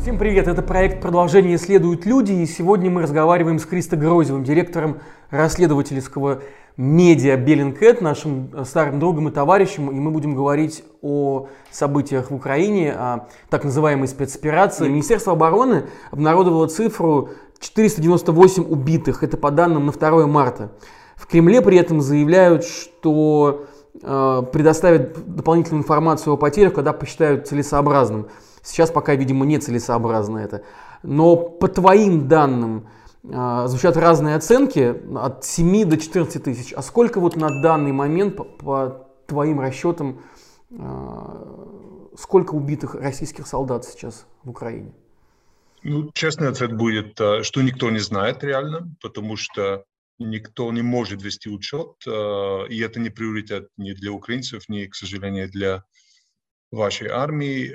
Всем привет! Это проект «Продолжение исследуют люди» и сегодня мы разговариваем с Кристо Грозевым, директором расследовательского медиа Беллинкет, нашим старым другом и товарищем, и мы будем говорить о событиях в Украине, о так называемой спецоперации. Министерство обороны обнародовало цифру 498 убитых, это по данным на 2 марта. В Кремле при этом заявляют, что э, предоставят дополнительную информацию о потерях, когда посчитают целесообразным. Сейчас пока, видимо, нецелесообразно это. Но по твоим данным, э, звучат разные оценки, от 7 до 14 тысяч. А сколько вот на данный момент, по, по твоим расчетам, э, сколько убитых российских солдат сейчас в Украине? Ну, честный ответ будет, э, что никто не знает реально, потому что никто не может вести учет, и это не приоритет ни для украинцев, ни, к сожалению, для вашей армии.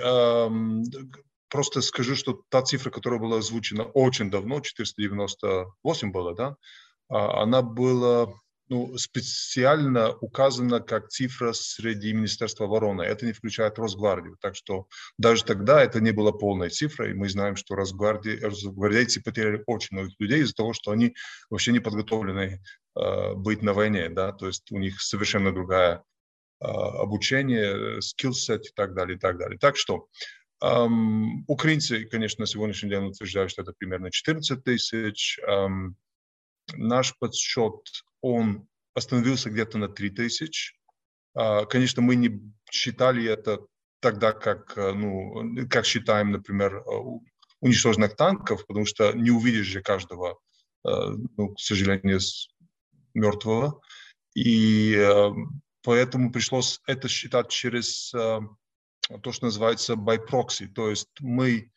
Просто скажу, что та цифра, которая была озвучена очень давно, 498 было, да, а, она была ну, специально указана как цифра среди Министерства обороны. Это не включает Росгвардию. Так что даже тогда это не была полная цифра, и мы знаем, что Росгвардии, росгвардейцы потеряли очень многих людей из-за того, что они вообще не подготовлены э, быть на войне. Да? То есть у них совершенно другая обучение, скиллсет и так далее, и так далее. Так что Um, украинцы, конечно, на сегодняшний день утверждают, что это примерно 14 тысяч. Um, наш подсчет он остановился где-то на 3000. А, конечно, мы не считали это тогда, как, э, ну, как считаем, например, э, уничтоженных танков, потому что не увидишь же каждого, э, ну, к сожалению, мертвого. И поэтому пришлось это считать через то, что называется by proxy. То есть мы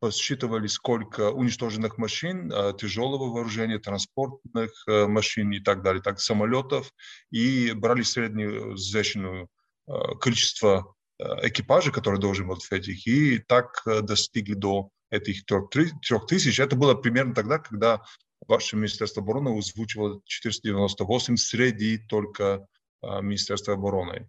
посчитывали, сколько уничтоженных машин, э, тяжелого вооружения, транспортных э, машин и так далее, так самолетов, и брали среднюю взвешенную э, количество экипажей, которые должен быть в этих, и так достигли до этих трех тысяч. Это было примерно тогда, когда ваше Министерство обороны озвучивало 498 среди только Министерства обороны.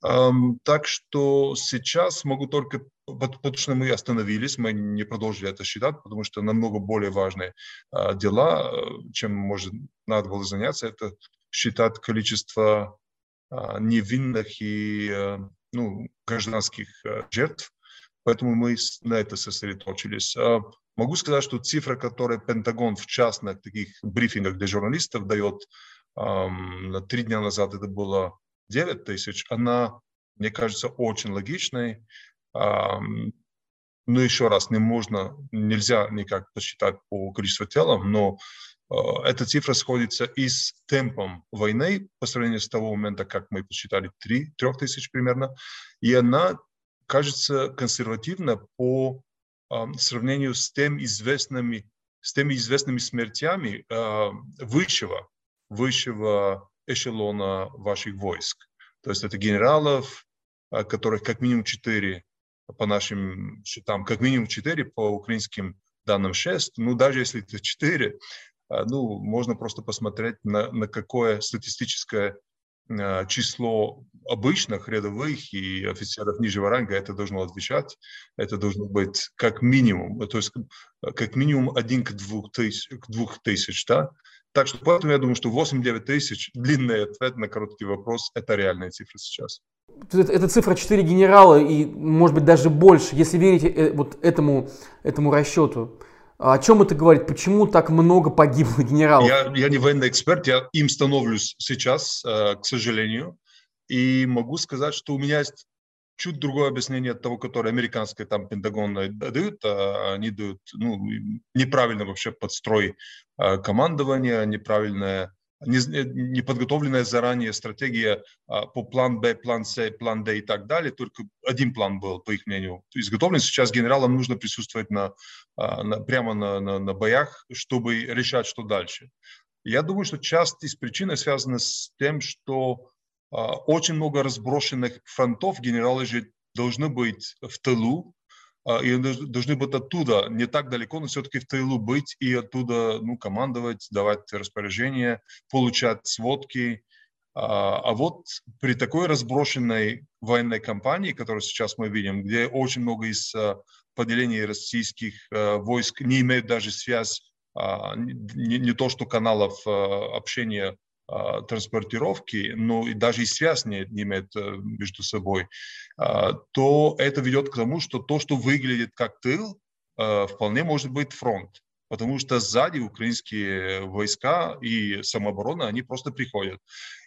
Так что сейчас могу только, потому что мы остановились, мы не продолжили это считать, потому что намного более важные а, дела, э, чем может надо было заняться, это считать количество невинных и э, ну, гражданских э, жертв, поэтому мы на это сосредоточились. Могу сказать, что цифра, которую Пентагон в частных таких брифингах для журналистов дает, три дня назад это было 9 тысяч, она, мне кажется, очень логичной. Ну, еще раз, не можно, нельзя никак посчитать по количеству тела, но а, эта цифра сходится и с темпом войны по сравнению с того момента, как мы посчитали 3, 3 тысяч примерно, и она кажется консервативна по э, сравнению с, тем известными, с теми известными смертями э, высшего высшего эшелона ваших войск. То есть это генералов, а, которых как минимум четыре по нашим счетам, как минимум четыре по украинским данным шесть. Ну, даже если это четыре, а, ну, можно просто посмотреть на, на какое статистическое а, число обычных рядовых и офицеров нижнего ранга это должно отвечать. Это должно быть как минимум, то есть как минимум один к двух тысяч, к двух тысяч да? Так что поэтому я думаю, что 8-9 тысяч, длинный ответ на короткий вопрос, это реальная цифра сейчас. Это, это цифра 4 генерала и, может быть, даже больше, если верить э, вот этому, этому расчету. О чем это говорит? Почему так много погибло генералов? Я, я не военный эксперт, я им становлюсь сейчас, э, к сожалению. И могу сказать, что у меня есть чуть другое объяснение от того, которое американское там Пентагон дают. А они дают ну, неправильно вообще подстрой а, командования, неправильная неподготовленная заранее стратегия а, по план Б, план С, план Д и так далее. Только один план был, по их мнению, изготовлен. Сейчас генералам нужно присутствовать на, на, прямо на, на, на боях, чтобы решать, что дальше. Я думаю, что часть из причин связана с тем, что а, очень много разброшенных фронтов, генералы же должны быть в тылу, а, и должны быть оттуда, не так далеко, но все-таки в тылу быть и оттуда ну, командовать, давать распоряжения, получать сводки. А, а вот при такой разброшенной военной кампании, которую сейчас мы видим, где очень много из а, поделений российских а, войск не имеют даже связь, не, не то что каналов общения транспортировки, но и даже и связь не, не имеет между собой, то это ведет к тому, что то, что выглядит как тыл, вполне может быть фронт потому что сзади украинские войска и самооборона, они просто приходят.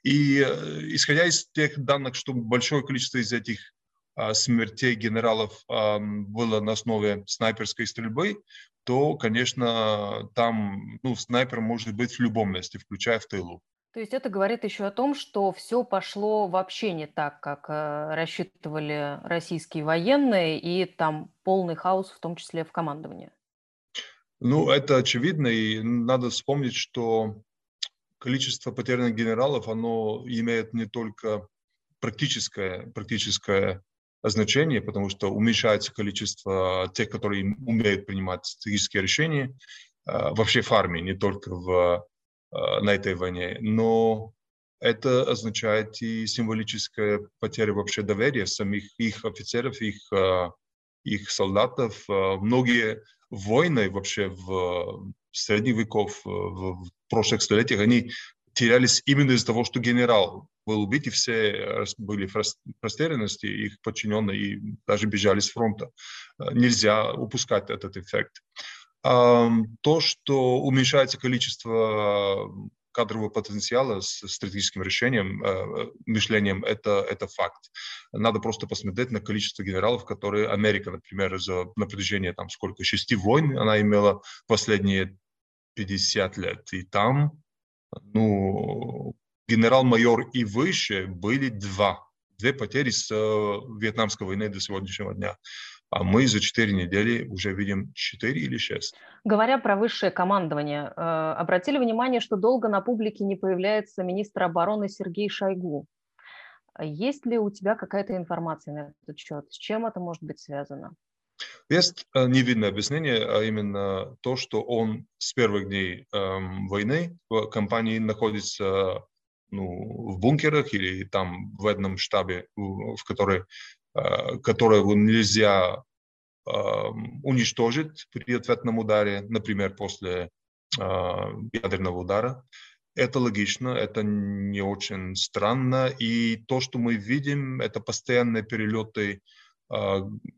И э, исходя из тех данных, что большое количество из этих а, смертей генералов а, было на основе снайперской стрельбы, то, конечно, там ну, снайпер может быть в любом месте, включая в тылу. То есть это говорит еще о том, что все пошло вообще не так, как э, рассчитывали российские военные, и там полный хаос, в том числе в командовании. Ну, это очевидно, и надо вспомнить, что количество потерянных генералов, оно имеет не только практическое, практическое значение, потому что уменьшается количество тех, которые умеют принимать стратегические решения, а, вообще в армии, не только в, на этой войне, но это означает и символическая потеря вообще доверия самих их офицеров, их, а, их солдатов. Многие войны вообще в средних веков, э, в прошлых столетиях, они терялись именно из-за того, что генерал был убит, и все были в растерянности, их подчиненные и даже бежали с фронта. Э, нельзя упускать этот эффект. То, что уменьшается количество кадрового потенциала с стратегическим решением, э, мышлением, это, это факт. Надо просто посмотреть на количество генералов, которые Америка, например, за, на протяжении там сколько, шести войн она имела последние 50 лет. И там, ну, генерал-майор и выше были два. Две потери с э, Вьетнамской войны до сегодняшнего дня а мы за 4 недели уже видим 4 или 6. Говоря про высшее командование, э, обратили внимание, что долго на публике не появляется министр обороны Сергей Шойгу. Есть ли у тебя какая-то информация на этот счет? С чем это может быть связано? Есть э, невидное объяснение, а именно то, что он с первых дней эм, войны в компании находится ну, в бункерах или там в одном штабе, в который которого нельзя уничтожить при ответном ударе, например, после а, ядерного удара. Это логично, это не очень странно. И то, что мы видим, это постоянные перелеты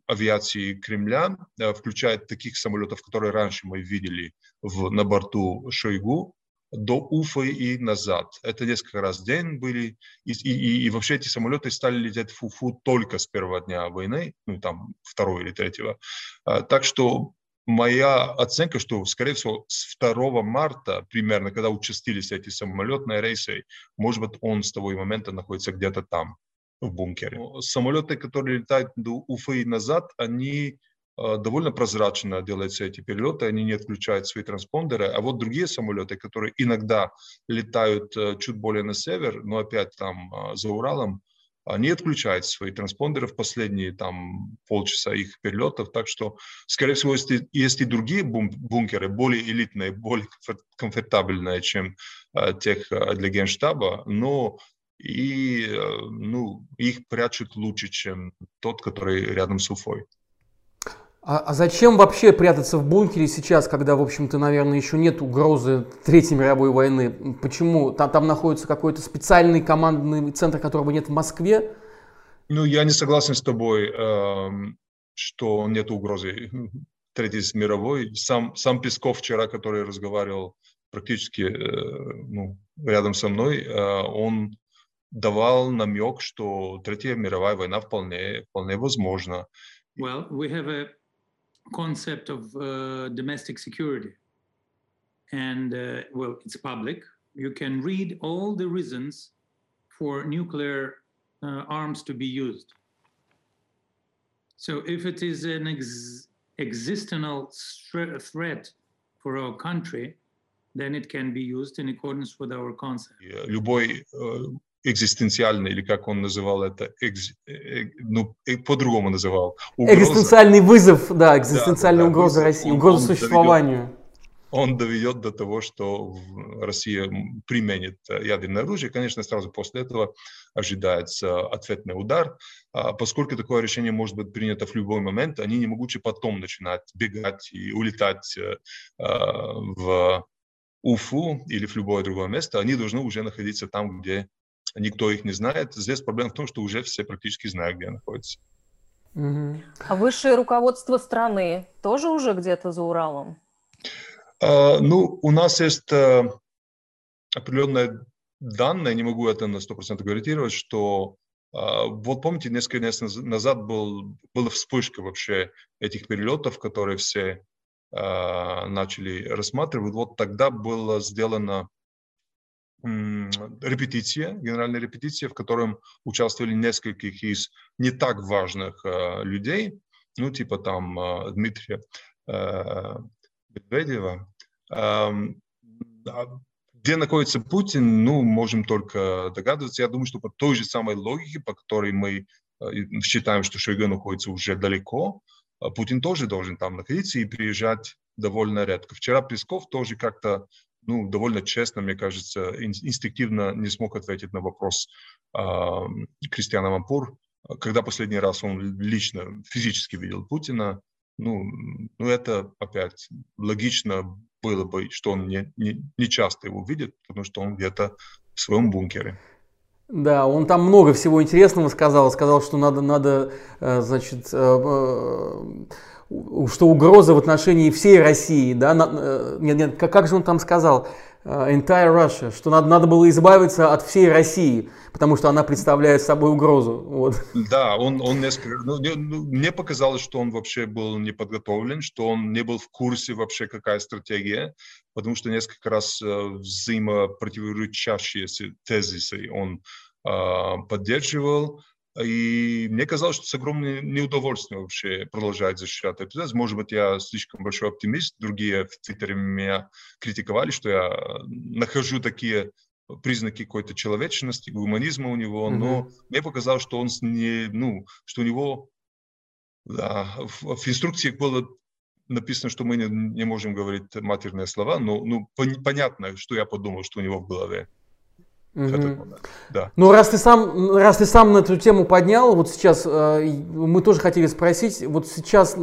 авиации Кремля, э, включая таких самолетов, которые раньше мы видели в, на борту Шойгу, до Уфы и назад. Это несколько раз в день были. И, и, и вообще эти самолеты стали лететь в Уфу только с первого дня войны, ну там второго или третьего. А, так что моя оценка, что, скорее всего, с 2 марта примерно, когда участились эти самолетные рейсы, может быть, он с того момента находится где-то там, в бункере. Самолеты, которые летают до Уфы и назад, они довольно прозрачно делаются эти перелеты, они не отключают свои транспондеры, а вот другие самолеты, которые иногда летают э, чуть более на север, но опять там э, за Уралом, они отключают свои транспондеры в последние там полчаса их перелетов, так что, скорее всего, есть, есть и другие бункеры, более элитные, более комфортабельные, чем тех для генштаба, но и ну, их прячут лучше, чем тот, который рядом с Уфой. А, а зачем вообще прятаться в бункере сейчас, когда, в общем-то, наверное, еще нет угрозы Третьей мировой войны? Почему? Там, там находится какой-то специальный командный центр, которого нет в Москве? Ну, я не согласен с тобой, э, что нет угрозы Третьей мировой. Сам, сам Песков вчера, который разговаривал практически э, ну, рядом со мной, э, он давал намек, что Третья мировая война вполне, вполне возможна. Well, we have a concept of uh, domestic security. And uh, well, it's public. You can read all the reasons for nuclear uh, arms to be used. So if it is an ex- existential threat for our country, then it can be used in accordance with our concept. Любой экзистенциальный, или как он называл это, экз, э, ну, э, по-другому называл. Угроза. Экзистенциальный вызов, да, экзистенциальная да, угроза да, России, он, угроза он существованию. он доведет до того, что Россия применит ядерное оружие. Конечно, сразу после этого ожидается ответный удар. А поскольку такое решение может быть принято в любой момент, они не могут потом начинать бегать и улетать э, в Уфу или в любое другое место. Они должны уже находиться там, где никто их не знает. Здесь проблема в том, что уже все практически знают, где находятся. А высшее руководство страны тоже уже где-то за Уралом? А, ну, у нас есть а, определенные данные, не могу это на 100% гарантировать, что а, вот помните, несколько месяцев назад был, была вспышка вообще этих перелетов, которые все начали рассматривать. Вот тогда было сделано репетиция, генеральная репетиция, в котором участвовали несколько из не так важных э, людей, ну, типа там э, Дмитрия э, Медведева. Э, где находится Путин, ну, можем только догадываться. Я думаю, что по той же самой логике, по которой мы э, считаем, что Шойгу находится уже далеко, Путин тоже должен там находиться и приезжать довольно редко. Вчера Песков тоже как-то ну, довольно честно, мне кажется, инстинктивно не смог ответить на вопрос э, Кристиана Мампур, когда последний раз он лично, физически видел Путина. Ну, ну это опять логично было бы, что он не, не, не часто его видит, потому что он где-то в своем бункере. Да, он там много всего интересного сказал. Сказал, что надо, надо э, значит, э, э, что угроза в отношении всей России, да, э, нет, нет, как, же он там сказал, э, entire Russia, что надо, надо было избавиться от всей России, потому что она представляет собой угрозу. Вот. Да, он, он несколько, ну, ну, мне показалось, что он вообще был не подготовлен, что он не был в курсе вообще, какая стратегия, потому что несколько раз э, взаимопротиворечащие тезисы он поддерживал, и мне казалось, что с огромным неудовольствием вообще продолжает защищать этот процесс. Может быть, я слишком большой оптимист. Другие в Твиттере меня критиковали, что я нахожу такие признаки какой-то человечности, гуманизма у него, mm-hmm. но мне показалось, что он не, ну, что у него да, в, в инструкции было написано, что мы не, не можем говорить матерные слова, но ну, пон, понятно, что я подумал, что у него в голове. Угу. Да. Ну, раз ты, сам, раз ты сам на эту тему поднял, вот сейчас э, мы тоже хотели спросить, вот сейчас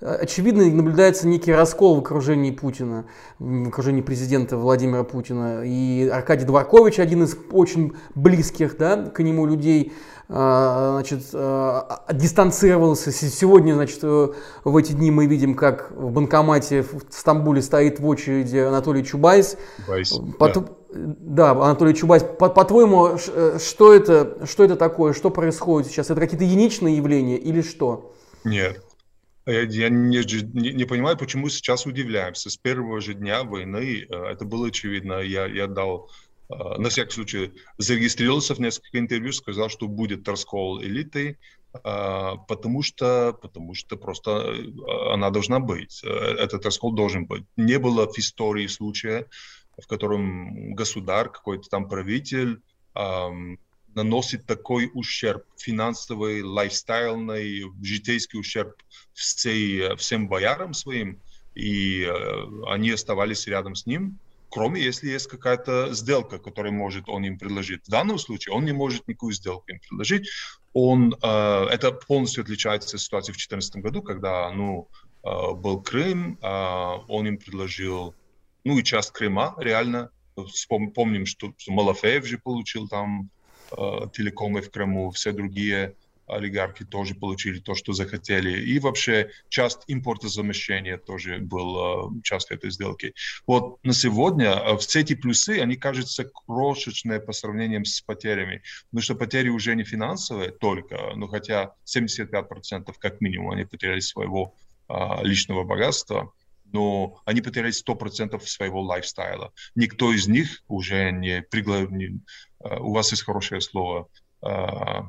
э, очевидно наблюдается некий раскол в окружении Путина, в окружении президента Владимира Путина. И Аркадий Дворкович, один из очень близких да, к нему людей, э, значит, э, дистанцировался. Сегодня, значит, в эти дни мы видим, как в банкомате в Стамбуле стоит в очереди Анатолий Чубайс. Чубайс Потом, да да, Анатолий Чубайс, по-твоему, э, что это, что это такое, что происходит сейчас? Это какие-то единичные явления или что? Нет. Я, я не, не, не понимаю, почему сейчас удивляемся. С первого же дня войны э, это было очевидно. Я, я дал, э, на всякий случай, зарегистрировался в несколько интервью, сказал, что будет раскол элиты, потому что, потому что просто она должна быть. Этот раскол должен быть. Не было в истории случая, в котором государ, какой-то там правитель эм, наносит такой ущерб финансовый, лайфстайлный, житейский ущерб всей, всем боярам своим, и э, они оставались рядом с ним, кроме если есть какая-то сделка, которую может он им предложить. В данном случае он не может никакую сделку им предложить. Он, э, это полностью отличается от ситуации в 2014 году, когда ну, э, был Крым, э, он им предложил ну и часть Крыма, реально. Помним, что, что Малафеев же получил там э, телекомы в Крыму, все другие олигархи тоже получили то, что захотели. И вообще часть импортозамещения тоже был частью этой сделки. Вот на сегодня э, все эти плюсы, они кажутся крошечные по сравнению с потерями. Потому что потери уже не финансовые только, но хотя 75% как минимум они потеряли своего э, личного богатства но они потеряли 100% своего лайфстайла. Никто из них уже не пригласил... Э, у вас есть хорошее слово, э,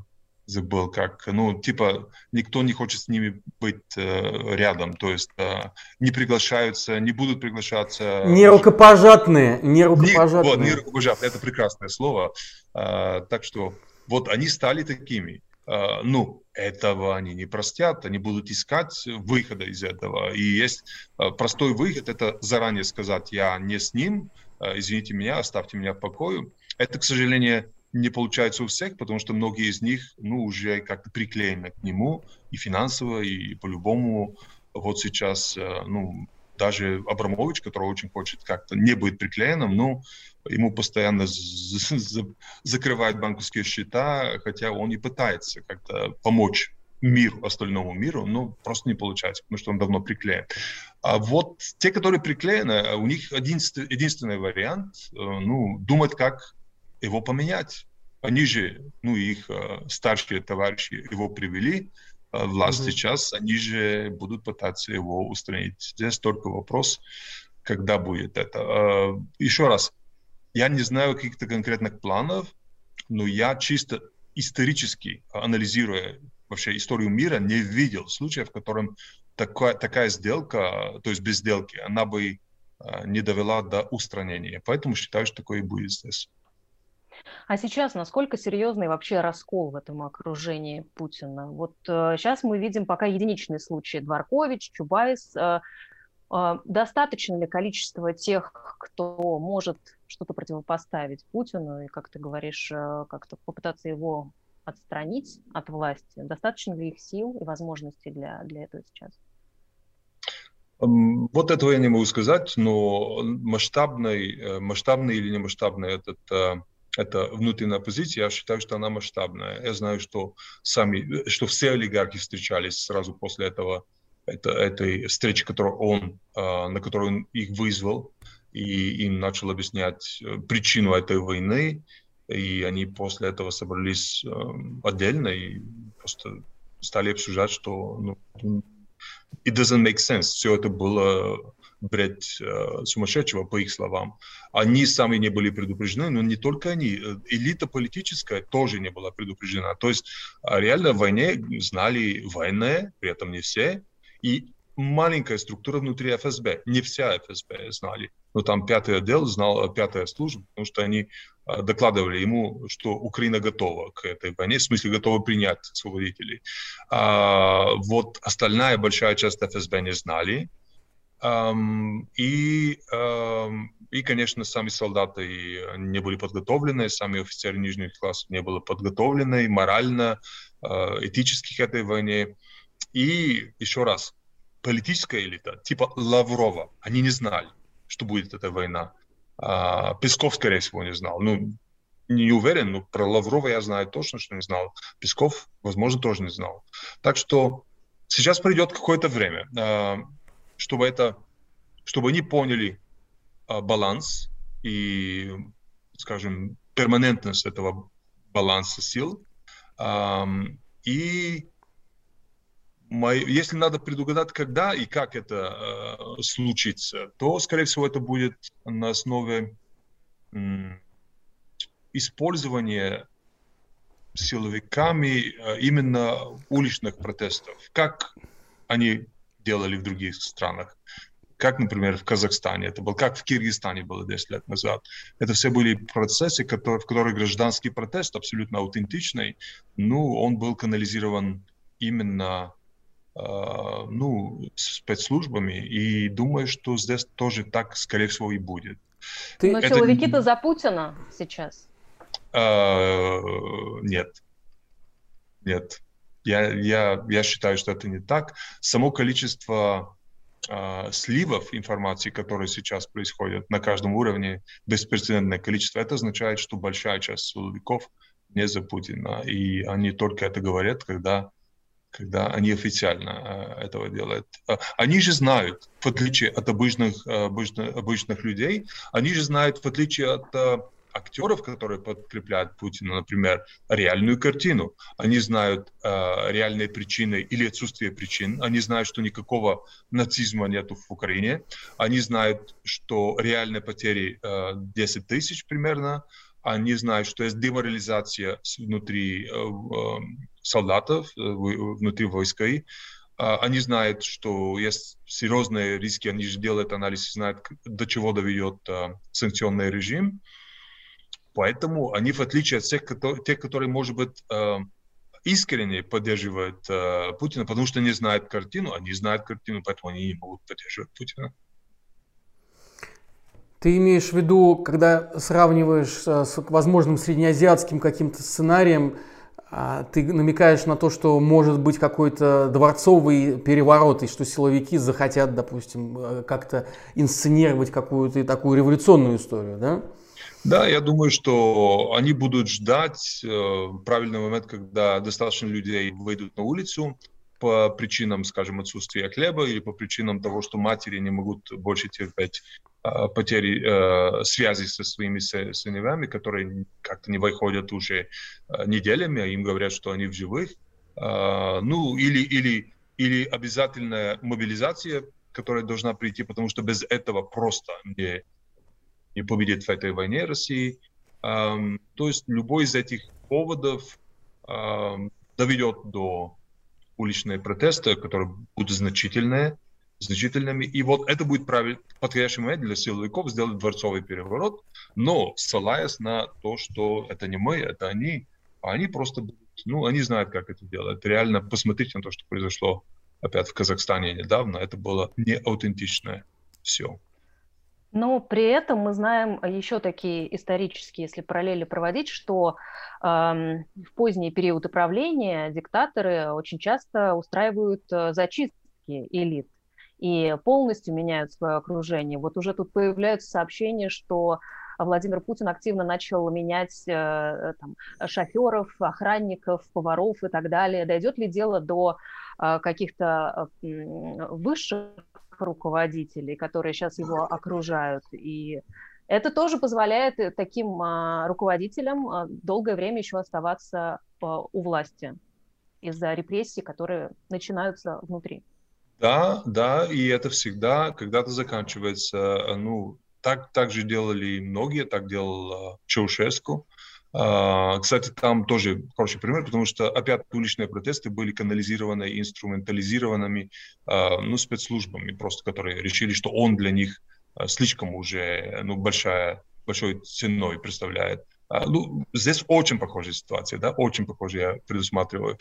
забыл как, ну, типа, никто не хочет с ними быть э, рядом, то есть э, не приглашаются, не будут приглашаться. Не рукопожатные, не рукопожатные. Не, вот, не рукопожатные, это прекрасное слово. Э, так что вот они стали такими. Э, ну, этого они не простят, они будут искать выхода из этого. И есть э, простой выход, это заранее сказать, я не с ним, э, извините меня, оставьте меня в покое. Это, к сожалению, не получается у всех, потому что многие из них, ну, уже как-то приклеены к нему и финансово, и по-любому. Вот сейчас, ну, даже Абрамович, который очень хочет как-то не быть приклеенным, но ему постоянно закрывают банковские счета, хотя он и пытается как-то помочь миру, остальному миру, но просто не получается, потому что он давно приклеен. А вот те, которые приклеены, у них единственный, единственный вариант, э, ну, думать, как его поменять. Они же, ну, их э, старшие товарищи его привели, власть mm-hmm. сейчас, они же будут пытаться его устранить. Здесь только вопрос, когда будет это. Э, еще раз, я не знаю каких-то конкретных планов, но я чисто исторически, анализируя вообще историю мира, не видел случая, в котором такая, такая сделка, то есть без сделки, она бы не довела до устранения. Поэтому считаю, что такое и будет здесь. А сейчас насколько серьезный вообще раскол в этом окружении Путина? Вот э, сейчас мы видим пока единичные случаи. Дворкович, Чубайс. Э, э, достаточно ли количество тех, кто может что-то противопоставить Путину и, как ты говоришь, э, как-то попытаться его отстранить от власти? Достаточно ли их сил и возможностей для, для этого сейчас? Вот этого я не могу сказать, но масштабный, э, масштабный или не масштабный этот э, это внутренняя позиция, я считаю, что она масштабная. Я знаю, что сами, что все олигархи встречались сразу после этого, это, этой встречи, которую он, а, на которую он их вызвал, и им начал объяснять э, причину этой войны, и они после этого собрались э, отдельно и просто стали обсуждать, что ну, it doesn't make sense. Все это было бред э, сумасшедшего, по их словам. Они сами не были предупреждены, но не только они. Э, элита политическая тоже не была предупреждена. То есть а, реально в войне знали военные, при этом не все, и маленькая структура внутри ФСБ. Не вся ФСБ знали. Но там пятый отдел знал, э, пятая служба, потому что они докладывали ему, что Украина готова к этой войне, в смысле готова принять освободителей. А, вот остальная большая часть ФСБ не знали. И, и, конечно, сами солдаты не были подготовлены, сами офицеры нижних классов не были подготовлены морально, а, этически к этой войне. И еще раз, политическая элита, типа Лаврова, они не знали, что будет эта война. А, Песков, скорее всего, не знал. Ну, не уверен, но про Лаврова я знаю точно, что не знал. Песков, возможно, тоже не знал. Так что сейчас придет какое-то время. Чтобы это, чтобы они поняли а, баланс и, скажем, перманентность этого баланса сил. А, и мои, если надо предугадать, когда и как это а, случится, то, скорее всего, это будет на основе м, использования силовиками а, именно уличных протестов. Как они делали в других странах. Как, например, в Казахстане это было, как в Киргизстане было 10 лет назад. Это все были процессы, которые, в которых гражданский протест абсолютно аутентичный, ну, он был канализирован именно э, ну, спецслужбами, и думаю, что здесь тоже так, скорее всего, и будет. Ты... Но это... силовики-то за Путина сейчас? Э, нет. Нет. Я, я, я считаю, что это не так. Само количество э, сливов информации, которые сейчас происходят на каждом уровне, беспрецедентное количество, это означает, что большая часть силовиков не за Путина. И они только это говорят, когда, когда они официально э, этого делают. Они же знают, в отличие от обычных, обычных, обычных людей, они же знают, в отличие от актеров, которые подкрепляют Путина, например, реальную картину. Они знают э, реальные причины или отсутствие причин. Они знают, что никакого нацизма нет в Украине. Они знают, что реальные потери э, 10 тысяч примерно. Они знают, что есть деморализация внутри э, э, солдатов, э, внутри войска. Они знают, что есть серьезные риски, они же делают анализ, знают, до чего доведет э, санкционный режим. Поэтому они, в отличие от всех, тех, которые, может быть, э, искренне поддерживают э, Путина, потому что не знают картину, они знают картину, поэтому они не могут поддерживать Путина. Ты имеешь в виду, когда сравниваешь с возможным среднеазиатским каким-то сценарием, а, ты намекаешь на то, что может быть какой-то дворцовый переворот, и что силовики захотят, допустим, э, как-то инсценировать какую-то такую революционную историю, да? Да, я думаю, что они будут ждать э, правильный момент, когда достаточно людей выйдут на улицу по причинам, скажем, отсутствия хлеба или по причинам того, что матери не могут больше терпеть э, потери э, связи со своими сыновьями, которые как-то не выходят уже э, неделями, а им говорят, что они в живых. Э, ну, или, или, или обязательная мобилизация, которая должна прийти, потому что без этого просто не не победит в этой войне России. То есть любой из этих поводов доведет до уличные протесты, которые будут значительные, значительными. И вот это будет правиль, подходящий момент для силовиков сделать дворцовый переворот, но ссылаясь на то, что это не мы, это они, а они просто будут, ну, они знают, как это делать. Реально посмотрите на то, что произошло опять в Казахстане недавно. Это было не аутентичное все. Но при этом мы знаем еще такие исторические, если параллели проводить, что э, в поздний период правления диктаторы очень часто устраивают э, зачистки элит и полностью меняют свое окружение. Вот уже тут появляются сообщения, что Владимир Путин активно начал менять э, там, шоферов, охранников, поваров и так далее. Дойдет ли дело до э, каких-то э, высших руководителей, которые сейчас его окружают. И это тоже позволяет э, таким а, руководителям а, долгое время еще оставаться а, у власти из-за репрессий, которые начинаются внутри. Да, да, и это всегда когда-то заканчивается. Ну, так, так же делали многие, так делал Чаушеску. А, кстати, там тоже хороший пример, потому что опять уличные протесты были канализированы и инструментализированными а, ну, спецслужбами, просто которые решили, что он для них а, слишком уже ну, большая, большой ценой представляет. Ну, здесь очень похожая ситуация, да, очень похожая я предусматриваю.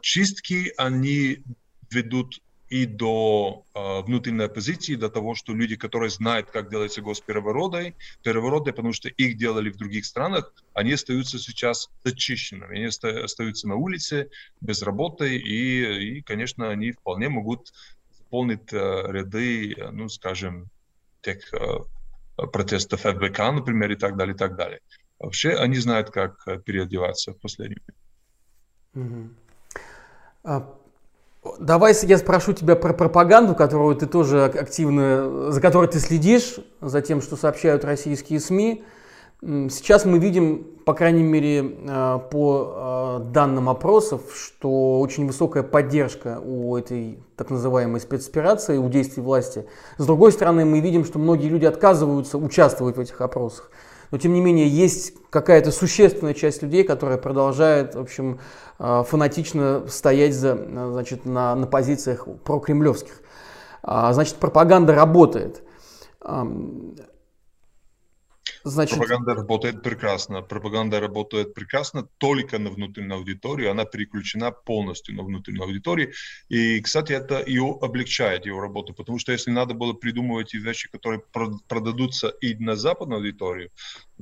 Чистки, они ведут и до э, внутренней оппозиции, до того, что люди, которые знают, как делается госперевороты, перевороты, потому что их делали в других странах, они остаются сейчас зачищенными, они остаются на улице без работы, и, и конечно, они вполне могут заполнить э, ряды, ну, скажем, тех э, протестов ФБК, например, и так далее, и так далее. Вообще, они знают, как переодеваться в последнее время. Mm-hmm. Давай я спрошу тебя про пропаганду, которую ты тоже активно, за которой ты следишь, за тем, что сообщают российские СМИ. Сейчас мы видим, по крайней мере, э, по э, данным опросов, что очень высокая поддержка у этой так называемой спецоперации, у действий власти. С другой стороны, мы видим, что многие люди отказываются участвовать в этих опросах но тем не менее есть какая-то существенная часть людей, которая продолжает, в общем, а, фанатично стоять за, значит, на, на позициях прокремлевских. А, значит, пропаганда работает. Значит... Пропаганда работает прекрасно. Пропаганда работает прекрасно только на внутреннюю аудиторию. Она переключена полностью на внутреннюю аудиторию. И, кстати, это ее облегчает, ее работу. Потому что если надо было придумывать вещи, которые продадутся и на западную аудиторию,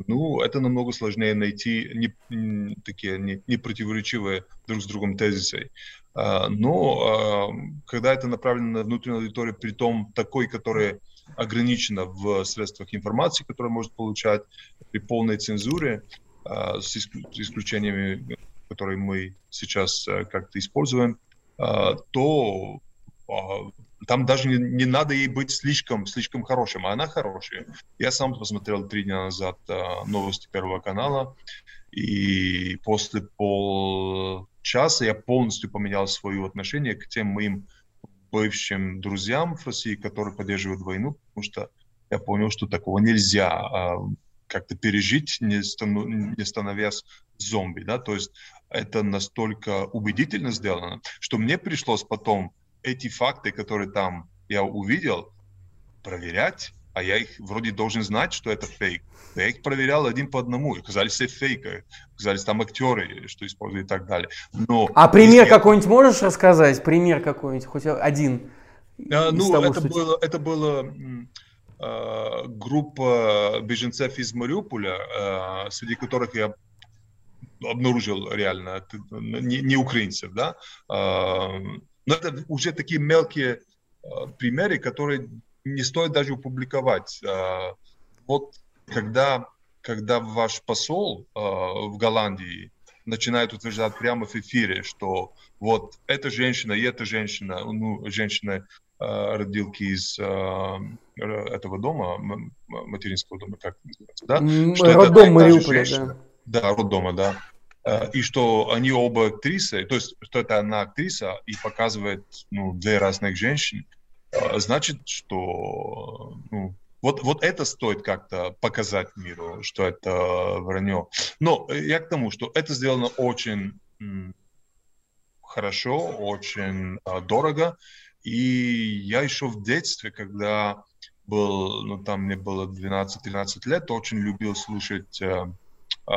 ну, это намного сложнее найти не, такие не, не противоречивые друг с другом тезисы. А, но а, когда это направлено на внутреннюю аудиторию, при том такой, который ограничена в средствах информации, которые может получать при полной цензуре, а, с исключениями, которые мы сейчас э, как-то используем, а, то а, там даже не, не надо ей быть слишком, слишком хорошим, а она хорошая. Я сам посмотрел три дня назад новости Первого канала, и после полчаса я полностью поменял свое отношение к тем моим бывшим друзьям в России, которые поддерживают войну, потому что я понял, что такого нельзя а, как-то пережить, не, стану, не становясь зомби, да, то есть это настолько убедительно сделано, что мне пришлось потом эти факты, которые там я увидел, проверять, а я их вроде должен знать, что это фейк. Я их проверял один по одному, и оказались все фейка, оказались там актеры, что используют и так далее. Но а пример я... какой-нибудь можешь рассказать? Пример какой-нибудь, хоть один? А, ну, того, это, что... было, это было э, группа беженцев из Мариуполя, э, среди которых я обнаружил реально не, не украинцев, да. Э, но это уже такие мелкие э, примеры, которые не стоит даже опубликовать. А, вот когда, когда ваш посол а, в Голландии начинает утверждать прямо в эфире, что вот эта женщина и эта женщина, ну, женщина а, родилки из этого дома, материнского дома, как называется, да? Что роддом Мариуполя, да. Да, роддома, да. И что они оба актрисы, то есть, что это она актриса и показывает ну, две разных женщин, а, значит, что ну, вот, вот это стоит как-то показать миру, что это вранье. Но я к тому, что это сделано очень хорошо, очень а, дорого. И я еще в детстве, когда был, ну там мне было 12-13 лет, очень любил слушать э, э,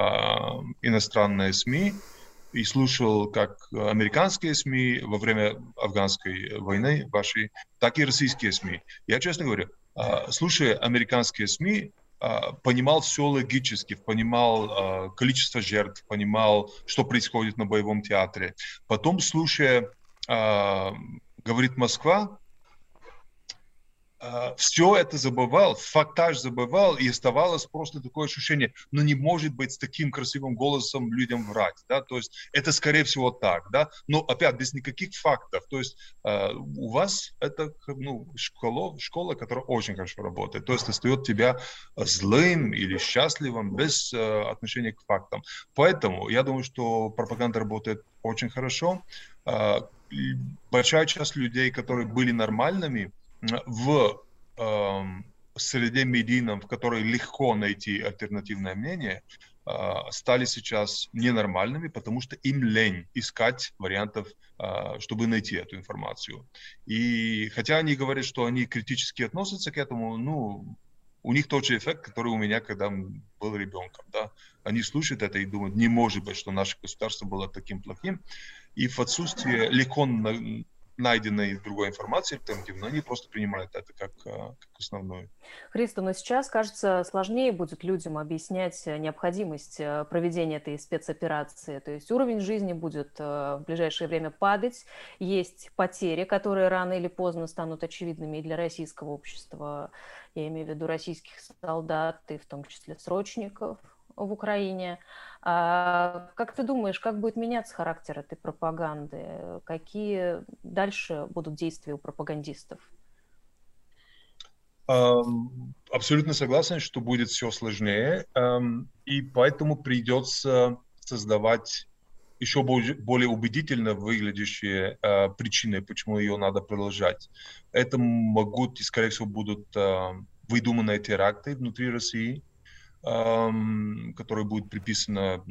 иностранные СМИ и слушал как американские СМИ во время афганской войны вашей, так и российские СМИ. Я, честно говоря, а, слушая американские СМИ, а, понимал все логически, понимал а, количество жертв, понимал, что происходит на боевом театре. Потом, слушая «Говорит Москва», все это забывал, фактаж забывал, и оставалось просто такое ощущение, ну не может быть с таким красивым голосом людям врать, да, то есть это скорее всего так, да, но опять без никаких фактов, то есть э, у вас это, ну, школа, школа, которая очень хорошо работает, то есть остает тебя злым или счастливым без э, отношения к фактам. Поэтому я думаю, что пропаганда работает очень хорошо. Э, большая часть людей, которые были нормальными, в э, среде медийном, в которой легко найти альтернативное мнение, э, стали сейчас ненормальными, потому что им лень искать вариантов, э, чтобы найти эту информацию. И хотя они говорят, что они критически относятся к этому, ну, у них тот же эффект, который у меня, когда был ребенком. Да? Они слушают это и думают, не может быть, что наше государство было таким плохим. И в отсутствие легко найденной другой информации альтернативной, они просто принимают это как, а, как основную. Христо, но сейчас, кажется, сложнее будет людям объяснять необходимость э, проведения этой спецоперации. То есть уровень жизни будет э, в ближайшее время падать, есть потери, которые рано или поздно станут очевидными и для российского общества, я имею в виду российских солдат и в том числе срочников в Украине. А как ты думаешь, как будет меняться характер этой пропаганды? Какие дальше будут действия у пропагандистов? Абсолютно согласен, что будет все сложнее, и поэтому придется создавать еще более убедительно выглядящие э, причины, почему ее надо продолжать. Это могут и, скорее всего, будут э, выдуманные теракты внутри России, которое будет приписано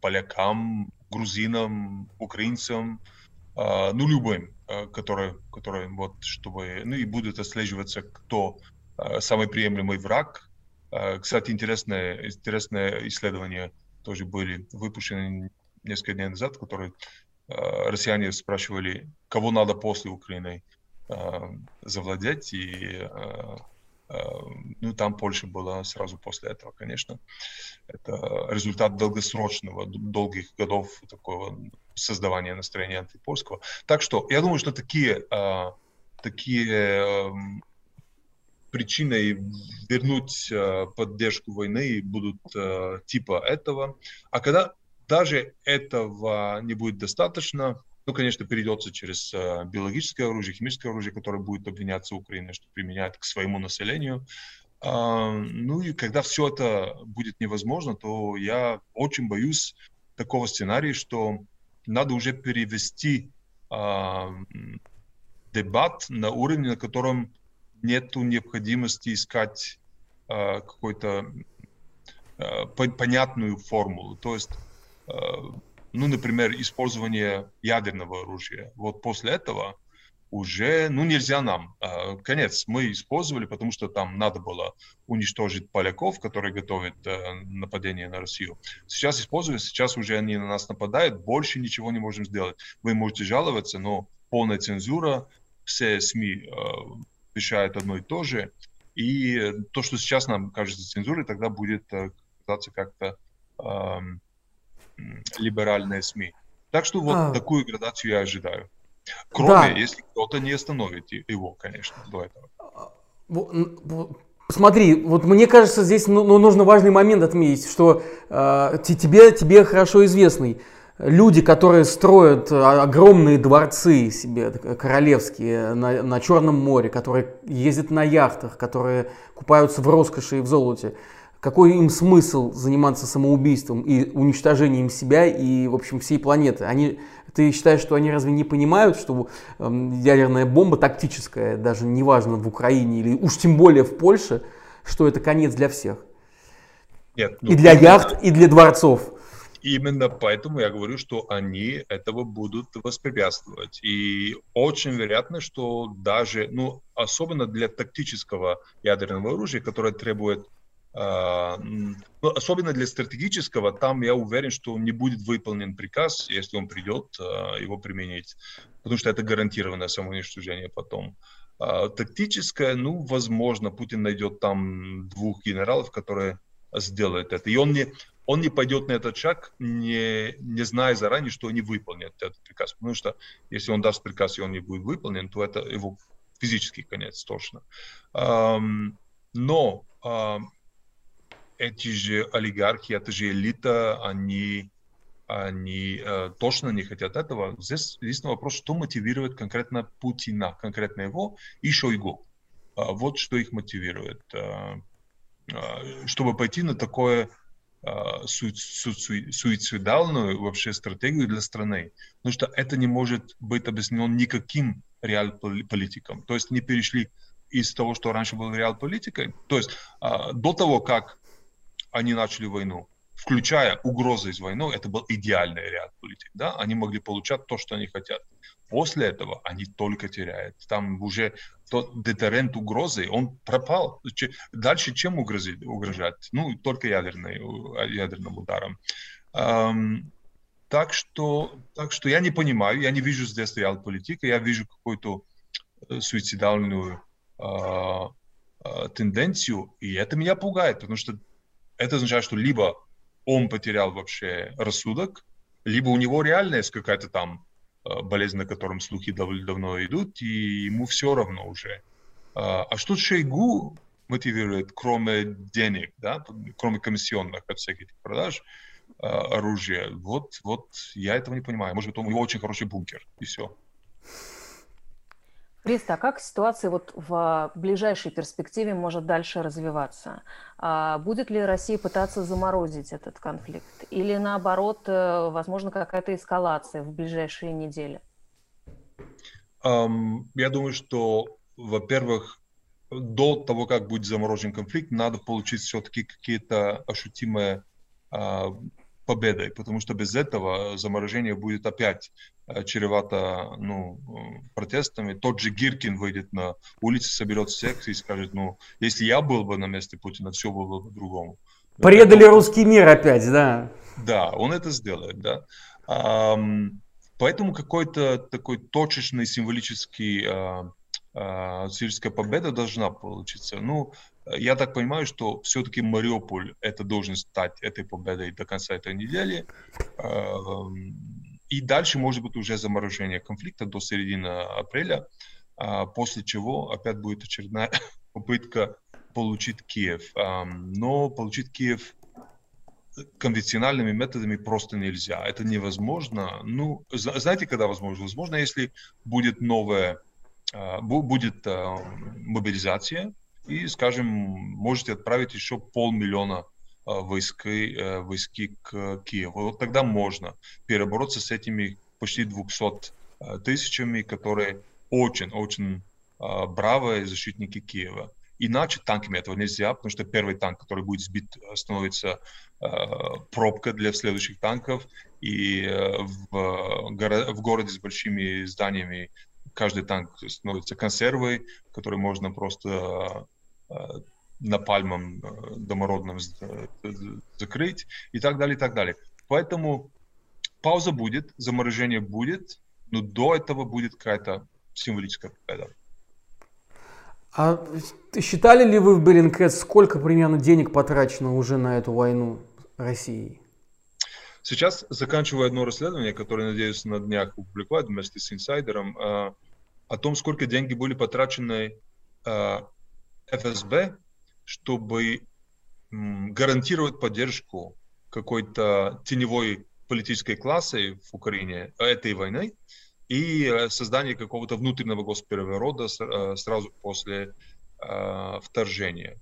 полякам, грузинам, украинцам, а, ну, любым, а, которые, которые вот, чтобы, ну, и будут отслеживаться, кто а, самый приемлемый враг. Кстати, интересное, интересное исследование тоже были выпущены несколько дней назад, которые россияне спрашивали, кого надо после Украины завладеть, и Эм, ну, там Польша была сразу после этого, конечно. Это результат долгосрочного, долгих годов такого создавания настроения антипольского. Так что я думаю, что такие, а, такие эм, причины вернуть а, поддержку войны будут типа этого. А когда даже этого не будет достаточно, ну, конечно, перейдется через э, биологическое оружие, химическое оружие, которое будет обвиняться Украиной, что применяет к своему населению. Э, ну и когда все это будет невозможно, то я очень боюсь такого сценария, что надо уже перевести э, дебат на уровень, на котором нет необходимости искать какую-то э, понятную формулу. То есть ну, например, использование ядерного оружия. Вот после этого уже, ну, нельзя нам. А, конец мы использовали, потому что там надо было уничтожить поляков, которые готовят э, нападение на Россию. Сейчас используем, сейчас уже они на нас нападают, больше ничего не можем сделать. Вы можете жаловаться, но полная цензура, все СМИ э, одно и то же. И то, что сейчас нам кажется цензурой, тогда будет э, казаться как-то э, либеральные СМИ. Так что вот а... такую градацию я ожидаю. Кроме, да. если кто-то не остановит его, конечно, до этого. Смотри, вот мне кажется, здесь ну, ну, нужно важный момент отметить, что э, тебе, тебе хорошо известный. Люди, которые строят а, огромные дворцы себе, королевские, на, на Черном море, которые ездят на яхтах, которые купаются в роскоши и в золоте, какой им смысл заниматься самоубийством и уничтожением себя и, в общем, всей планеты? Они, ты считаешь, что они разве не понимают, что э, ядерная бомба тактическая, даже неважно в Украине или уж тем более в Польше, что это конец для всех? Нет. Ну, и для именно, яхт, и для дворцов. Именно поэтому я говорю, что они этого будут воспрепятствовать. И очень вероятно, что даже, ну, особенно для тактического ядерного оружия, которое требует особенно для стратегического, там я уверен, что не будет выполнен приказ, если он придет а, его применить, потому что это гарантированное самоуничтожение потом. А, тактическое, ну, возможно, Путин найдет там двух генералов, которые сделают это. И он не, он не пойдет на этот шаг, не, не зная заранее, что они выполнят этот приказ. Потому что если он даст приказ, и он не будет выполнен, то это его физический конец точно. Но эти же олигархи, это же элита, они, они э, точно не хотят этого. Здесь единственный вопрос, что мотивирует конкретно Путина, конкретно его и Шойгу. А, вот что их мотивирует. А, а, чтобы пойти на такое су- суицидальную вообще стратегию для страны. Потому что это не может быть объяснено никаким реал-политиком. То есть не перешли из того, что раньше было реал-политикой. То есть а, до того, как они начали войну, включая угрозы из войны, это был идеальный ряд политик. Да? Они могли получать то, что они хотят. После этого они только теряют. Там уже тот детерент угрозы, он пропал. Дальше чем угрозить, угрожать? Ну, только ядерный, ядерным ударом. Эм, так, что, так что я не понимаю, я не вижу здесь реал политика, я вижу какую-то э, суицидальную э, э, тенденцию, и это меня пугает, потому что это означает, что либо он потерял вообще рассудок, либо у него реально есть какая-то там э, болезнь, на котором слухи дав- давно идут, и ему все равно уже. А, а что Шейгу мотивирует, кроме денег, да, кроме комиссионных от всяких продаж э, оружия? Вот, вот я этого не понимаю. Может быть, у него очень хороший бункер, и все. Криста, а как ситуация вот в ближайшей перспективе может дальше развиваться? А будет ли Россия пытаться заморозить этот конфликт? Или наоборот, э, возможно, какая-то эскалация в ближайшие недели? Я думаю, что, во-первых, до того, как будет заморожен конфликт, надо получить все-таки какие-то ощутимые uh, победой, потому что без этого заморожение будет опять э, чревато ну, э, протестами. Тот же Гиркин выйдет на улицы, соберет всех и скажет, ну, если я был бы на месте Путина, все было бы по-другому. Предали это... русский мир опять, да? Да, он это сделает, да. Поэтому какой-то такой точечный символический а, сирийская победа должна получиться. Ну, я так понимаю, что все-таки Мариуполь это должен стать этой победой до конца этой недели. И дальше может быть уже заморожение конфликта до середины апреля, а после чего опять будет очередная попытка получить Киев. Но получить Киев конвенциональными методами просто нельзя. Это невозможно. Ну, знаете, когда возможно? Возможно, если будет новая, а, будет а, мобилизация, и, скажем, можете отправить еще полмиллиона войски, э, войски к Киеву. Вот тогда можно перебороться с этими почти 200 э, тысячами, которые очень-очень бравые защитники Киева. Иначе танками этого нельзя, потому что первый танк, который будет сбит, становится э, пробкой для следующих танков. И э, в, горо- в городе с большими зданиями каждый танк становится консервой, которую можно просто напальмом домородным закрыть и так далее, и так далее. Поэтому пауза будет, заморожение будет, но до этого будет какая-то символическая победа. А считали ли вы в Беллинкет, сколько примерно денег потрачено уже на эту войну России? Сейчас заканчиваю одно расследование, которое, надеюсь, на днях опубликовать вместе с инсайдером, э, о том, сколько деньги были потрачены э, ФСБ, чтобы гарантировать поддержку какой-то теневой политической классы в Украине этой войны и э, создание какого-то внутреннего госпереворота сразу после вторжения.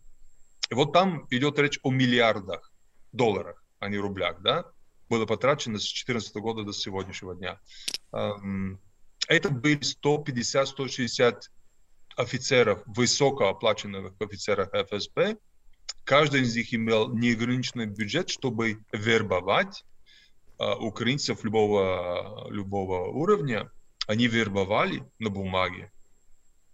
И вот там идет речь о миллиардах долларов, а не рублях, да? Было потрачено с 2014 года до сегодняшнего дня. Это были 150-160 офицеров, высокооплаченных офицеров ФСБ. Каждый из них имел неограниченный бюджет, чтобы вербовать а, украинцев любого, любого уровня. Они вербовали на бумаге.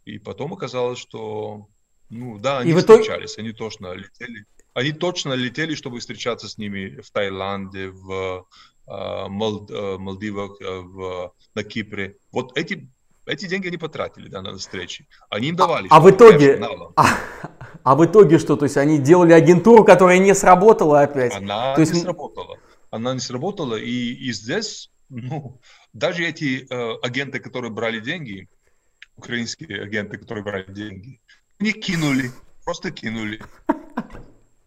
И потом оказалось, что ну да, они и встречались, итоге... они точно летели они точно летели, чтобы встречаться с ними в Таиланде, в э, Мал, э, Малдивах, э, в, на Кипре. Вот эти, эти деньги они потратили да, на встречи. Они им давали. А, а в итоге... А, а в итоге что? То есть они делали агентуру, которая не сработала опять? Она То есть... не сработала. Она не сработала. И, и здесь, ну, даже эти э, агенты, которые брали деньги, украинские агенты, которые брали деньги, не кинули, просто кинули.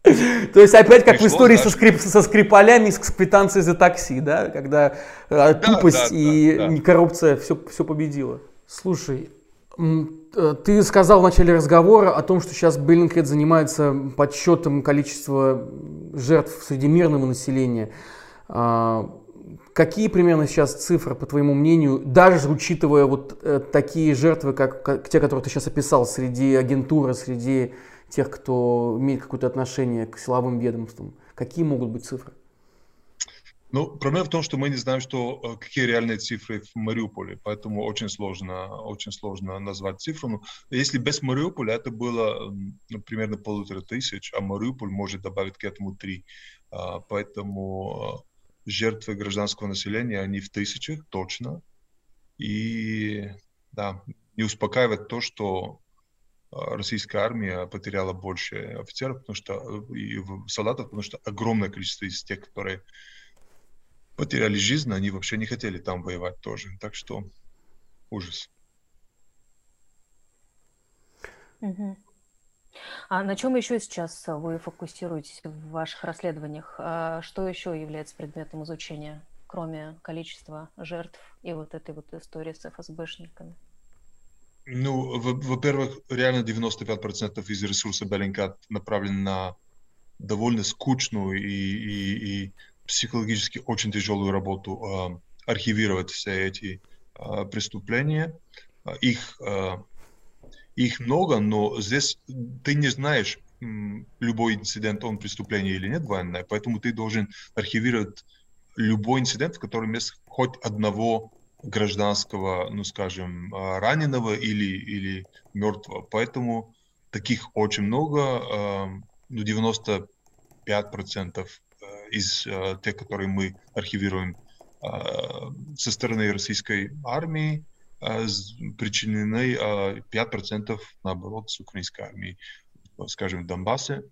То есть опять как Пришло, в истории со, скрип, со скрипалями, с квитанцией за такси, да, когда э, тупость да, и да, да. коррупция все, все победила. Слушай, э, ты сказал в начале разговора о том, что сейчас Bellingcat занимается подсчетом количества жертв среди мирного населения. А, какие примерно сейчас цифры, по твоему мнению, даже учитывая вот э, такие жертвы, как, как те, которые ты сейчас описал, среди агентуры, среди тех, кто имеет какое-то отношение к силовым ведомствам? Какие могут быть цифры? Ну, проблема в том, что мы не знаем, что, э, какие реальные цифры в Мариуполе, поэтому очень сложно, очень сложно назвать цифру. Но если без Мариуполя это было ну, примерно полутора тысяч, а Мариуполь может добавить к этому три. А, поэтому э, жертвы гражданского населения, они в тысячах точно. И да, не успокаивает то, что российская армия потеряла больше офицеров, потому что и солдатов, потому что огромное количество из тех, которые потеряли жизнь, они вообще не хотели там воевать тоже. Так что ужас. А на чем еще сейчас вы фокусируетесь в ваших расследованиях? А что еще является предметом изучения, кроме количества жертв и вот этой вот истории с ФСБшниками? Ну, во-первых, реально 95% из ресурса Беллинкат направлен на довольно скучную и, и, и психологически очень тяжелую работу э, архивировать все эти э, преступления. Их, э, их много, но здесь ты не знаешь, любой инцидент, он преступление или нет военное, поэтому ты должен архивировать любой инцидент, в котором есть хоть одного гражданского, ну скажем, а, раненого или, или мертвого. Поэтому таких очень много, ну 95% э, из э, тех, которые мы архивируем а, со стороны российской армии, а, причинены 5% наоборот с украинской армией, скажем, в Донбассе.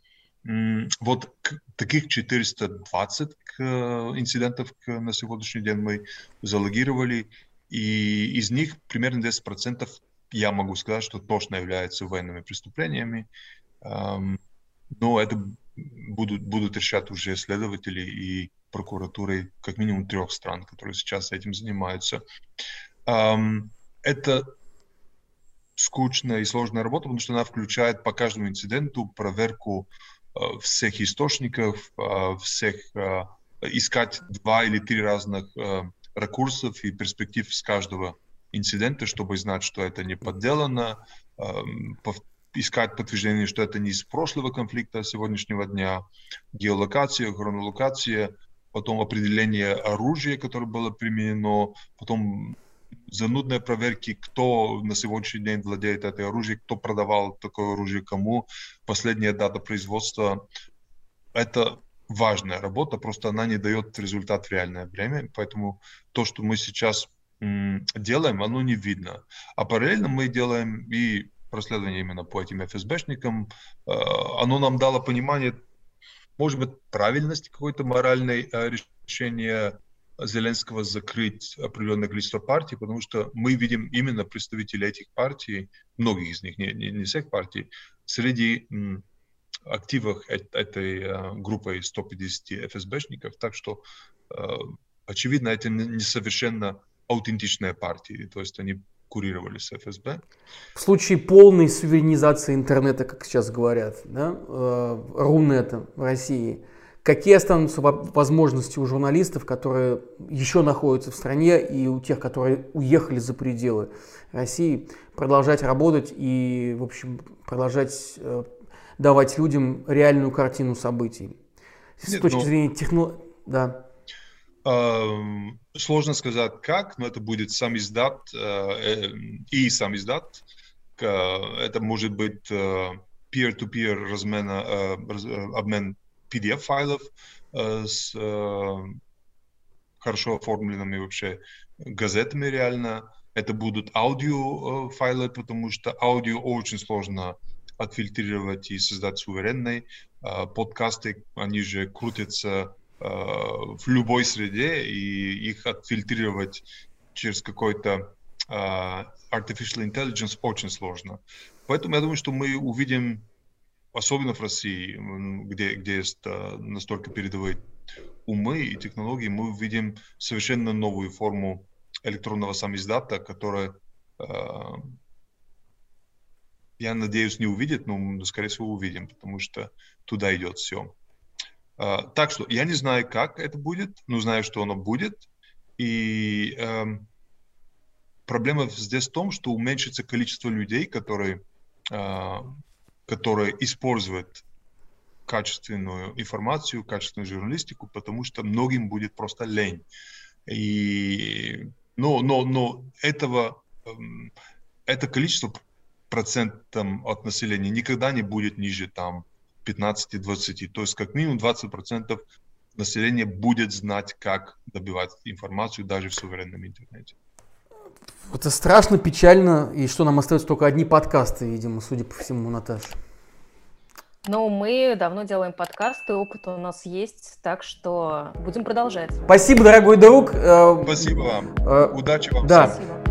Вот таких 420 инцидентов на сегодняшний день мы залогировали, и из них примерно 10% я могу сказать, что точно являются военными преступлениями, но это будут, будут решать уже следователи и прокуратуры как минимум трех стран, которые сейчас этим занимаются. Это скучная и сложная работа, потому что она включает по каждому инциденту проверку Э, всех источников, э, всех э, искать два или три разных ракурсов и перспектив с каждого инцидента, чтобы знать, что это не подделано, эм, искать подтверждение, что это не из прошлого конфликта, сегодняшнего дня, геолокация, хронолокация, потом определение оружия, которое было применено, потом занудные проверки, кто на сегодняшний день владеет этой оружием, кто продавал такое оружие кому, последняя дата производства. Это важная работа, просто она не дает результат в реальное время, поэтому то, что мы сейчас делаем, оно не видно. А параллельно мы делаем и расследование именно по этим ФСБшникам. Э, оно нам дало понимание, может быть, правильности какой-то моральной э, решения Зеленского закрыть определенное количество партий, потому что мы видим именно представителей этих партий, многих из них, не, не, не всех партий, среди активах этой э, группы 150 ФСБшников. Так что, очевидно, это несовершенно аутентичные партии, то есть они курировали с ФСБ. В случае полной суверенизации интернета, как сейчас говорят, да, э, Рунета в России, какие останутся возможности у журналистов, которые еще находятся в стране, и у тех, которые уехали за пределы России, продолжать работать и, в общем, продолжать э, давать людям реальную картину событий? С Нет, точки ну... зрения технологии, да. Сложно сказать как, но это будет сам издат э, э, и сам издат. Это может быть э, peer-to-peer размена, обмен PDF-файлов с хорошо оформленными вообще газетами реально. Это будут аудио-файлы, потому что аудио очень сложно отфильтрировать и создать суверенной. Подкасты, они же крутятся Э, в любой среде и их отфильтрировать через какой-то э, artificial intelligence очень сложно. Поэтому я думаю, что мы увидим, особенно в России, где, где есть э, настолько передовые умы и технологии, мы увидим совершенно новую форму электронного самиздата, которая, я надеюсь, не увидит, но, скорее всего, увидим, потому что туда идет все. А, так что я не знаю, как это будет, но знаю, что оно будет. И э, проблема здесь в том, что уменьшится количество людей, которые, которые используют качественную информацию, качественную журналистику, потому что многим будет просто лень. И, но, но, но этого, эм, это количество процентом от населения никогда не будет ниже там 15-20. То есть как минимум 20% населения будет знать, как добивать информацию даже в суверенном интернете. Это страшно, печально, и что нам остается только одни подкасты, видимо, судя по всему, Наташа. Ну, мы давно делаем подкасты, опыт у нас есть, так что будем продолжать. Спасибо, дорогой друг. Э, Спасибо вам. Э, Удачи вам. Да. Спасибо.